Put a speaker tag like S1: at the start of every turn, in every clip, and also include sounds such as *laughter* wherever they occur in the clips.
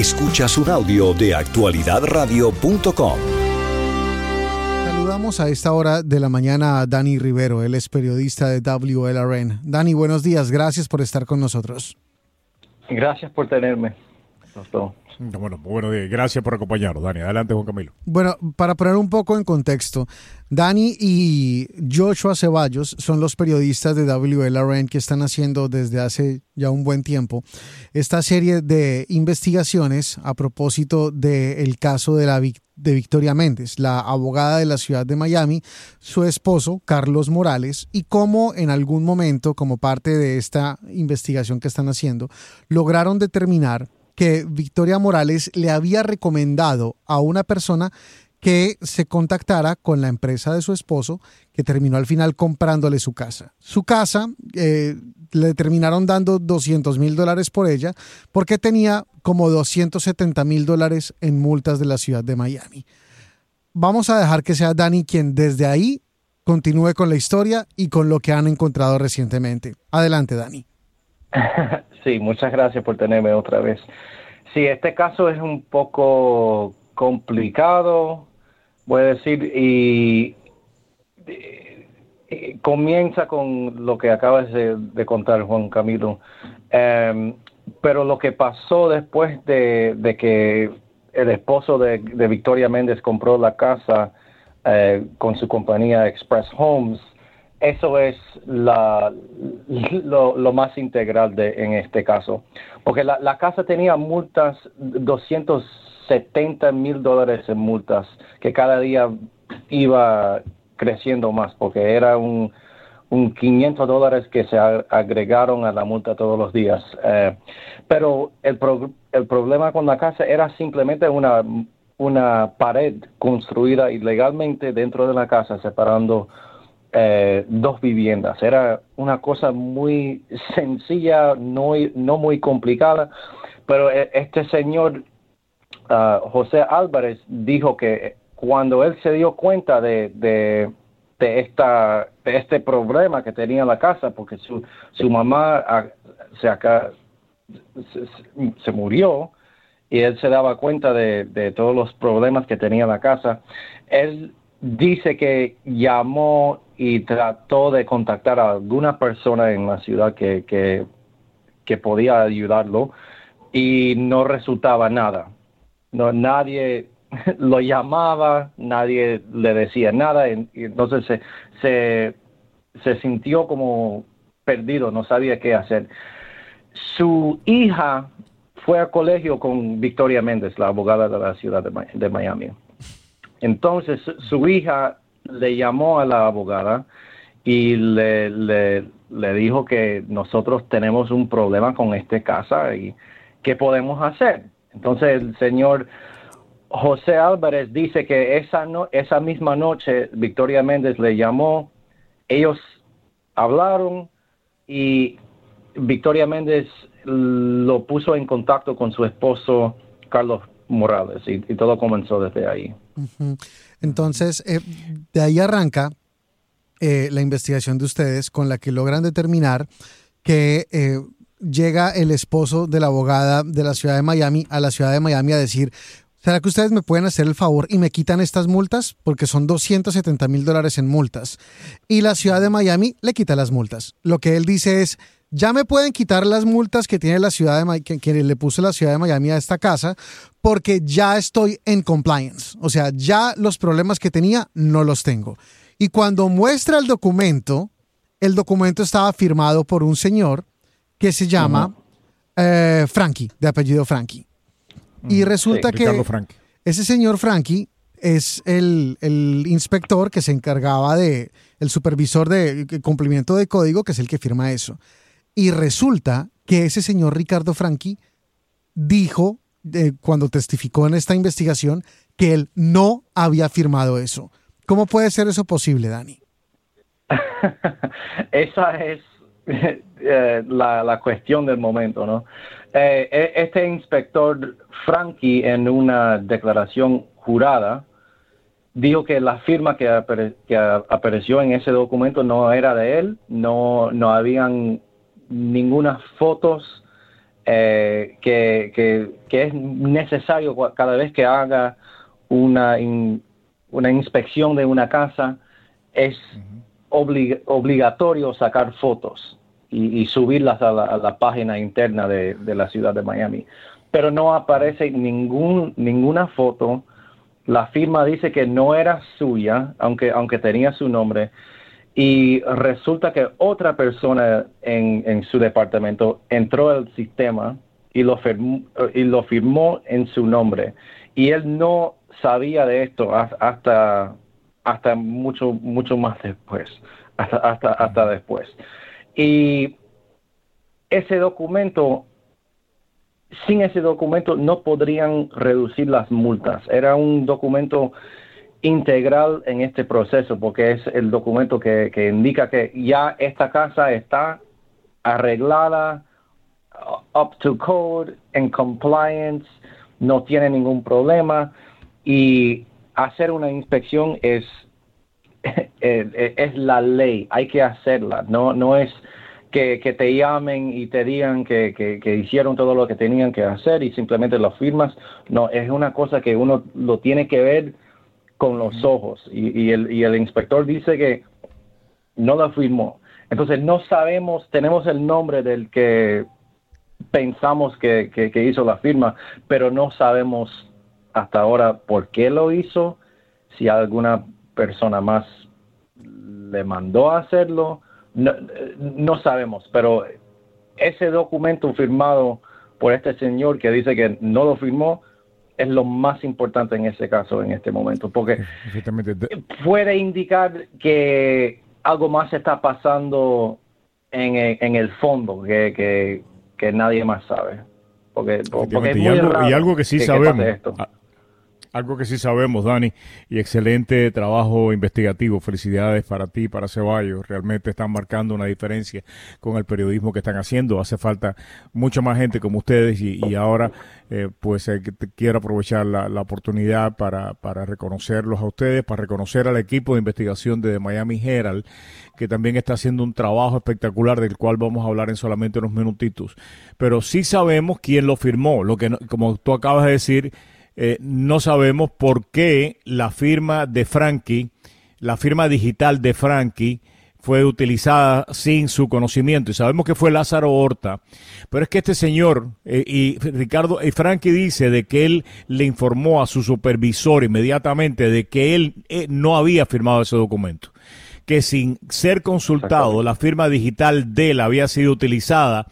S1: Escuchas un audio de actualidadradio.com.
S2: Saludamos a esta hora de la mañana a Dani Rivero, él es periodista de WLRN. Dani, buenos días, gracias por estar con nosotros.
S3: Gracias por tenerme.
S4: Bueno, bueno, gracias por acompañarnos, Dani. Adelante, Juan Camilo.
S2: Bueno, para poner un poco en contexto, Dani y Joshua Ceballos son los periodistas de WLRN que están haciendo desde hace ya un buen tiempo esta serie de investigaciones a propósito del caso de la de Victoria Méndez, la abogada de la ciudad de Miami, su esposo, Carlos Morales, y cómo en algún momento, como parte de esta investigación que están haciendo, lograron determinar que Victoria Morales le había recomendado a una persona que se contactara con la empresa de su esposo, que terminó al final comprándole su casa. Su casa eh, le terminaron dando 200 mil dólares por ella porque tenía como 270 mil dólares en multas de la ciudad de Miami. Vamos a dejar que sea Dani quien desde ahí continúe con la historia y con lo que han encontrado recientemente. Adelante, Dani. *laughs*
S3: Sí, muchas gracias por tenerme otra vez. Sí, este caso es un poco complicado, voy a decir, y, comienza con lo que acabas de, contar, Juan Camilo. Em, pero lo que pasó después de, que el esposo de, Victoria Méndez compró la casa eh, con su compañía Express Homes, eso es la, lo, más integral de, en este caso. Porque la, la casa tenía multas, 270 mil dólares en multas, que cada día iba creciendo más, porque era un, un 500 dólares que se agregaron a la multa todos los días. Eh, pero el, el problema con la casa era simplemente una, una pared construida ilegalmente dentro de la casa, separando eh, dos viviendas. Era una cosa muy sencilla, no, no muy complicada, pero eh, este señor ah, José Álvarez dijo que cuando él se dio cuenta de, de, esta, de este problema que tenía la casa, porque su, su mamá ah, se, acá, se, murió, y él se daba cuenta de, de, todos los problemas que tenía la casa. Él dice que llamó y trató de contactar a alguna persona en la ciudad que, que, podía ayudarlo y no resultaba nada. No, nadie *laughs* lo llamaba, nadie le decía nada, y, entonces se, se, se sintió como perdido, no sabía qué hacer. Su hija fue al colegio con Victoria Méndez, la abogada de la ciudad de Miami. Entonces su hija le llamó a la abogada y le, le, dijo que nosotros tenemos un problema con esta casa y qué podemos hacer. Entonces el señor José Álvarez dice que esa, no, esa misma noche Victoria Méndez le llamó, ellos hablaron y Victoria Méndez lo puso en contacto con su esposo Carlos Morales y todo comenzó desde ahí.
S2: Entonces, eh, de ahí arranca eh, la investigación de ustedes con la que logran determinar que eh, llega el esposo de la abogada de la ciudad de Miami a la ciudad de Miami a decir, ¿será que ustedes me pueden hacer el favor y me quitan estas multas? Porque son 270 mil dólares en multas. Y la ciudad de Miami le quita las multas. Lo que él dice es, ya me pueden quitar las multas que tiene la ciudad de Miami, que, le puso la ciudad de Miami a esta casa, porque ya estoy en compliance. O sea, ya los problemas que tenía no los tengo. Y cuando muestra el documento, el documento estaba firmado por un señor que se llama eh, Frankie, de apellido Frankie. Y resulta que ese señor Frankie es el, el, inspector que se encargaba de, el supervisor de cumplimiento de código, que es el que firma eso. Y resulta que ese señor Ricardo Franchi dijo, eh, cuando testificó en esta investigación, que él no había firmado eso. ¿Cómo puede ser eso posible, Dani? *laughs*
S3: Esa es eh, la, cuestión del momento, ¿no? Eh, e, este inspector Frankie, en una declaración jurada, dijo que la firma que, apareció en ese documento no era de él, no, no habían ninguna fotos eh, que, es necesario cada vez que haga una, una inspección de una casa, es obligatorio sacar fotos y, subirlas a la, página interna de, la ciudad de Miami. Pero no aparece ningún, ninguna foto. La firma dice que no era suya, aunque, aunque tenía su nombre. Y resulta que otra persona en, en su departamento entró al sistema y lo, firmó, y lo firmó en su nombre. Y él no sabía de esto hasta, hasta mucho, mucho más después, hasta, hasta, hasta después. Y ese documento, sin ese documento no podrían reducir las multas. Era un documento integral en este proceso porque es el documento que, indica que ya esta casa está arreglada, up to code, en compliance, no tiene ningún problema y hacer una inspección es, *laughs* es la ley, hay que hacerla, no, no es que, te llamen y te digan que, que, hicieron todo lo que tenían que hacer y simplemente lo firmas, no, es una cosa que uno lo tiene que ver con los ojos. Y, y, el, y el inspector dice que no lo firmó. Entonces no sabemos, tenemos el nombre del que pensamos que, que, hizo la firma, pero no sabemos hasta ahora por qué lo hizo, si alguna persona más le mandó a hacerlo, no, no sabemos, pero ese documento firmado por este señor que dice que no lo firmó es lo más importante en ese caso, en este momento, porque puede indicar que algo más está pasando en, en el fondo que, que, que nadie más sabe. Porque, porque
S4: y, algo, que sí sabemos, algo que sí sabemos, Dani, y excelente trabajo investigativo. Felicidades para ti, para Ceballos. Realmente están marcando una diferencia con el periodismo que están haciendo. Hace falta mucha más gente como ustedes y, ahora eh, pues eh, quiero aprovechar la, oportunidad para, para reconocerlos a ustedes, para reconocer al equipo de investigación de Miami Herald, que también está haciendo un trabajo espectacular del cual vamos a hablar en solamente unos minutitos. Pero sí sabemos quién lo firmó. Lo que, como tú acabas de decir, eh, no sabemos por qué la firma de Frankie, la firma digital de Frankie, fue utilizada sin su conocimiento. Y sabemos que fue Lázaro Horta. Pero es que este señor, eh, y Ricardo, y Frankie dice de que él le informó a su supervisor inmediatamente de que él eh, no había firmado ese documento. Que sin ser consultado, la firma digital de él había sido utilizada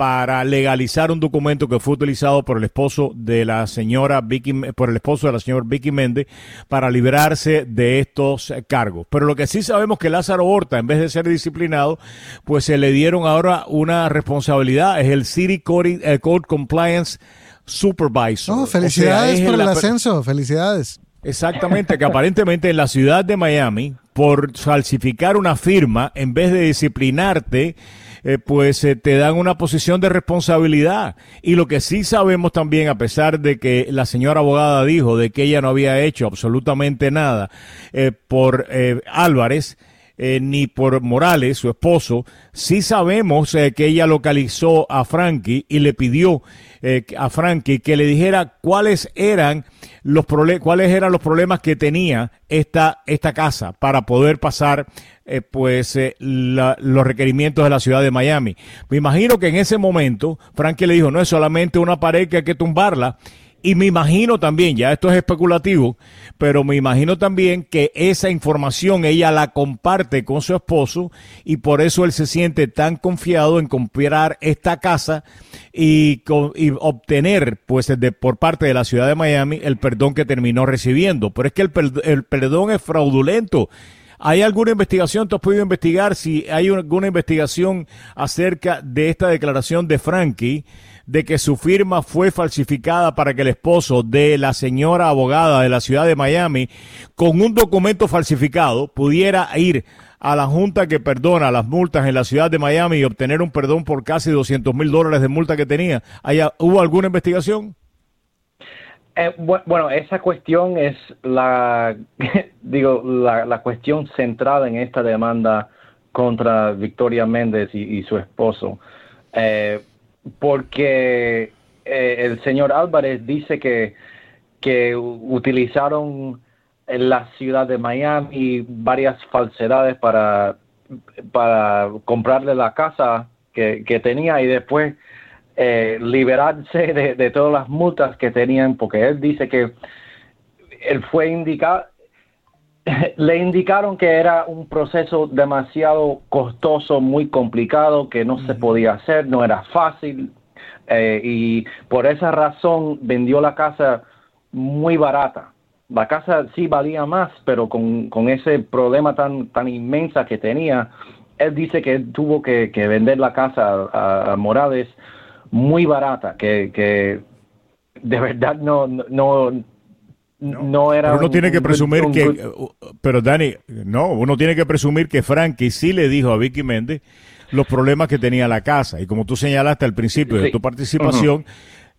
S4: para legalizar un documento que fue utilizado por el esposo de la señora Vicky, por el esposo de la señora Vicky Méndez para librarse de estos cargos. Pero lo que sí sabemos que Lázaro Horta, en vez de ser disciplinado, pues se le dieron ahora una responsabilidad, es el City Code, eh, Compliance Supervisor.
S2: Oh, felicidades por el ascenso, felicidades.
S4: Exactamente, que aparentemente en la ciudad de Miami, por falsificar una firma, en vez de disciplinarte, eh, pues eh, te dan una posición de responsabilidad. Y lo que sí sabemos también, a pesar de que la señora abogada dijo de que ella no había hecho absolutamente nada eh, por Álvarez, ni por Morales, su esposo, sí sabemos que ella localizó a Frankie y le pidió a Frankie que le dijera cuáles eran los cuáles eran los problemas que tenía esta, esta casa para poder pasar eh, pues eh, los requerimientos de la ciudad de Miami. Me imagino que en ese momento Frankie le dijo, no es solamente una pared que hay que tumbarla, y me imagino también, ya esto es especulativo, pero me imagino también que esa información ella la comparte con su esposo y por eso él se siente tan confiado en comprar esta casa y, obtener, pues, de, por parte de la ciudad de Miami el perdón que terminó recibiendo. Pero es que el, el perdón es fraudulento. ¿Hay alguna investigación? ¿Tú has podido investigar si hay alguna investigación acerca de esta declaración de Frankie? De que su firma fue falsificada para que el esposo de la señora abogada de la ciudad de Miami, con un documento falsificado, pudiera ir a la Junta que perdona las multas en la ciudad de Miami y obtener un perdón por casi 200 mil dólares de multa que tenía. ¿Hubo alguna investigación?
S3: Eh, bueno, esa cuestión es la, *laughs* digo, la, cuestión centrada en esta demanda contra Victoria Méndez y, su esposo. Eh, porque eh, el señor Álvarez dice que, que utilizaron en la ciudad de Miami varias falsedades para, para comprarle la casa que, que tenía y después eh, liberarse de, de, todas las multas que tenían, porque él dice que él fue indicado, *laughs* le indicaron que era un proceso demasiado costoso, muy complicado, que no se podía hacer, no era fácil, eh, y por esa razón vendió la casa muy barata. La casa sí valía más, pero con, con ese problema tan, tan inmensa que tenía, él dice que tuvo que, que vender la casa a, a, Morales muy barata, que, que de verdad no, no, no, era.
S4: Pero uno tiene que presumir un, que. Pero Dani, no, uno tiene que presumir que Frankie sí le dijo a Vicky Méndez los problemas que tenía la casa. Y como tú señalaste al principio sí. de tu participación, uh -huh.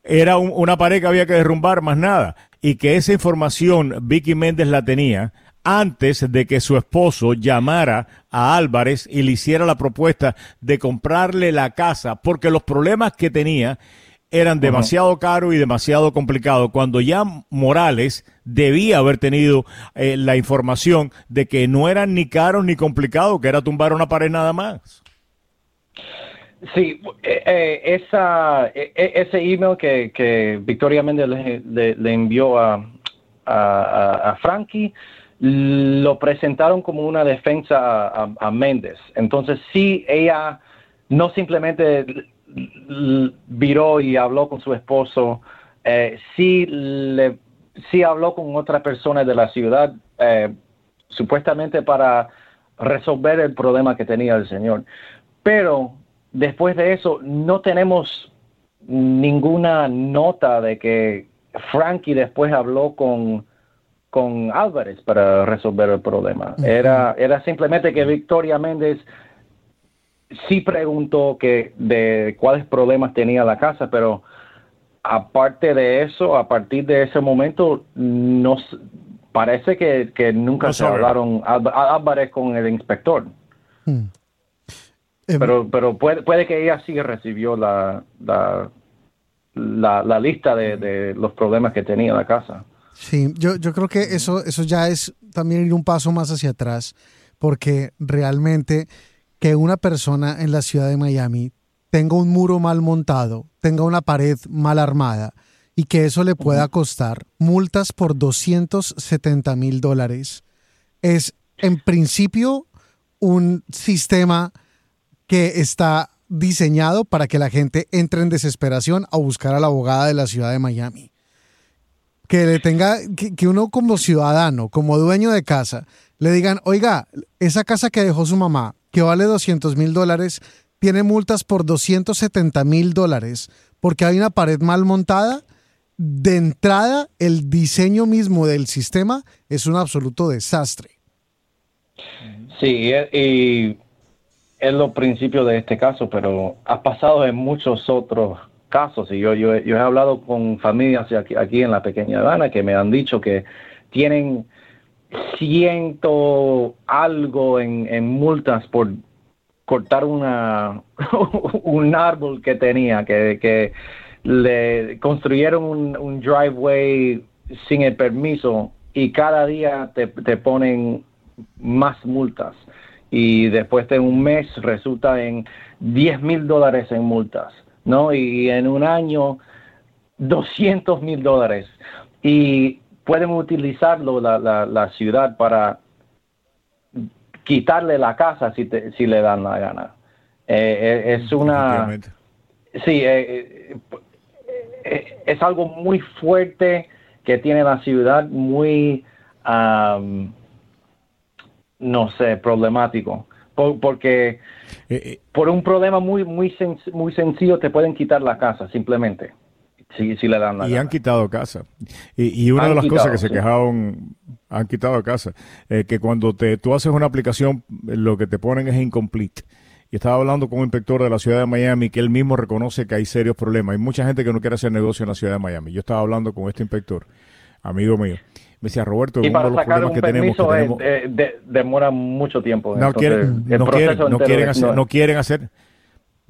S4: era un, una pared que había que derrumbar, más nada. Y que esa información Vicky Méndez la tenía antes de que su esposo llamara a Álvarez y le hiciera la propuesta de comprarle la casa, porque los problemas que tenía eran demasiado caros y demasiado complicados, cuando ya Morales debía haber tenido eh, la información de que no eran ni caros ni complicados, que era tumbar una pared nada más.
S3: Sí, eh, eh, esa, eh, ese email que, que Victoria Méndez le, le, le envió a, a, a, Frankie lo presentaron como una defensa a, a, Méndez. Entonces, sí, ella no simplemente viró y habló con su esposo, eh, sí, le, sí habló con otra persona de la ciudad, eh, supuestamente para resolver el problema que tenía el señor. Pero después de eso, no tenemos ninguna nota de que Frankie después habló con, con Álvarez para resolver el problema. Era, era simplemente que Victoria Méndez sí preguntó que de cuáles problemas tenía la casa, pero aparte de eso, a partir de ese momento, nos parece que, que nunca no se hablaron Álvarez con el inspector. Hmm. Pero, pero puede, puede que ella sí recibió la, la, la, la lista de, de, los problemas que tenía la casa.
S2: Sí, yo, yo creo que eso, eso ya es también ir un paso más hacia atrás, porque realmente que una persona en la ciudad de Miami tenga un muro mal montado, tenga una pared mal armada y que eso le pueda costar multas por 270 mil dólares, es en principio un sistema que está diseñado para que la gente entre en desesperación a buscar a la abogada de la ciudad de Miami. Que le tenga, que, que, uno como ciudadano, como dueño de casa, le digan, oiga, esa casa que dejó su mamá, que vale 200 mil dólares, tiene multas por 270 mil dólares, porque hay una pared mal montada. De entrada, el diseño mismo del sistema es un absoluto desastre.
S3: Sí, y es lo principio de este caso, pero ha pasado en muchos otros casos. Y yo, yo, yo he hablado con familias aquí, aquí, en la pequeña Habana que me han dicho que tienen ciento algo en, en multas por cortar una *laughs* un árbol que tenía, que, que le construyeron un, un, driveway sin el permiso y cada día te, te ponen más multas y después de un mes resulta en 10 mil dólares en multas, ¿no? Y en un año 200 mil dólares. Y pueden utilizarlo la, la, la, ciudad para quitarle la casa si, te, si le dan la gana. Eh, es una... Sí, eh, eh, es algo muy fuerte que tiene la ciudad, muy... Um, no sé, problemático. Por, porque eh, eh, por un problema muy, muy, sen muy sencillo te pueden quitar la casa, simplemente. Si, si le dan la
S4: y
S3: gana.
S4: han quitado casa. Y, y una han de las quitado, cosas que se sí. quejaban, han quitado casa, eh, que cuando te, tú haces una aplicación, lo que te ponen es incomplete. Y estaba hablando con un inspector de la ciudad de Miami que él mismo reconoce que hay serios problemas. Hay mucha gente que no quiere hacer negocio en la ciudad de Miami. Yo estaba hablando con este inspector, amigo mío me decía Roberto,
S3: y para uno de los problemas que tenemos, que tenemos... de, de, demora mucho tiempo.
S4: No, quieren, no, quieren, no quieren hacer, no quieren hacer,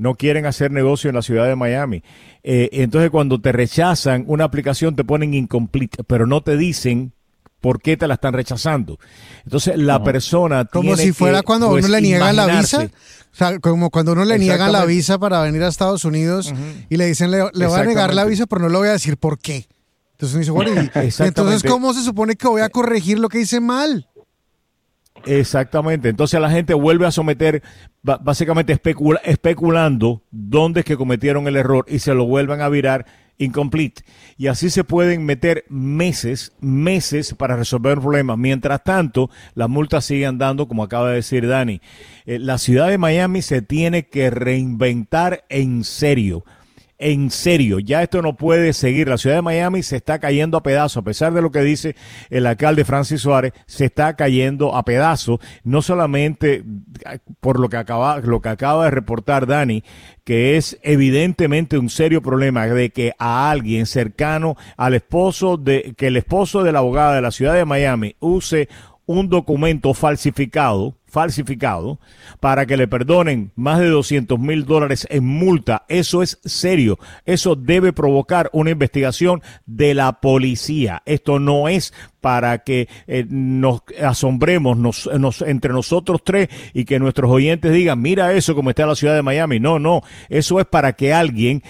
S4: no quieren hacer negocio en la ciudad de Miami. Eh, entonces cuando te rechazan una aplicación te ponen incomplete, pero no te dicen por qué te la están rechazando. Entonces la persona
S2: como si fuera cuando uno pues, le niegan la visa, o sea, como cuando uno le niegan la visa para venir a Estados Unidos y le dicen le, le voy a negar la visa, pero no le voy a decir por qué. Entonces uno dice, bueno, *laughs* y, entonces cómo se supone que voy a corregir lo que hice mal?
S4: Exactamente. Entonces la gente vuelve a someter, básicamente especulando dónde es que cometieron el error y se lo vuelvan a virar incomplete. Y así se pueden meter meses, meses para resolver un problema. Mientras tanto, las multas siguen dando, como acaba de decir Dani. Eh, la ciudad de Miami se tiene que reinventar en serio en serio. Ya esto no puede seguir. La ciudad de Miami se está cayendo a pedazos, a pesar de lo que dice el alcalde Francis Suárez, se está cayendo a pedazos, no solamente por lo que acaba, lo que acaba de reportar Dani, que es evidentemente un serio problema de que a alguien cercano al esposo de, que el esposo de la abogada de la ciudad de Miami use un documento falsificado falsificado para que le perdonen más de 200 mil dólares en multa. Eso es serio. Eso debe provocar una investigación de la policía. Esto no es para que eh, nos asombremos nos, entre nosotros tres y que nuestros oyentes digan, mira eso como está la ciudad de Miami. No, no. Eso es para que alguien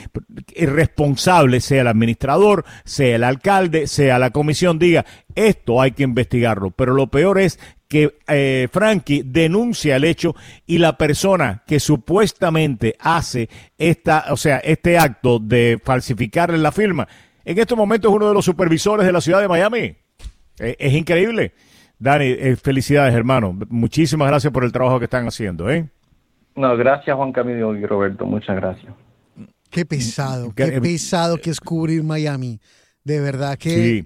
S4: responsable, sea el administrador, sea el alcalde, sea la comisión, diga, esto hay que investigarlo. Pero lo peor es que eh, Frankie denuncia el hecho y la persona que supuestamente hace esta, o sea, este acto de falsificarle la firma, en estos momentos es uno de los supervisores de la ciudad de Miami. Eh, es increíble. Dani, eh, felicidades, hermano. Muchísimas gracias por el trabajo que están haciendo, ¿eh?
S3: No, gracias Juan Camilo y Roberto, muchas gracias.
S2: Qué pesado, qué pesado que es cubrir Miami. De verdad que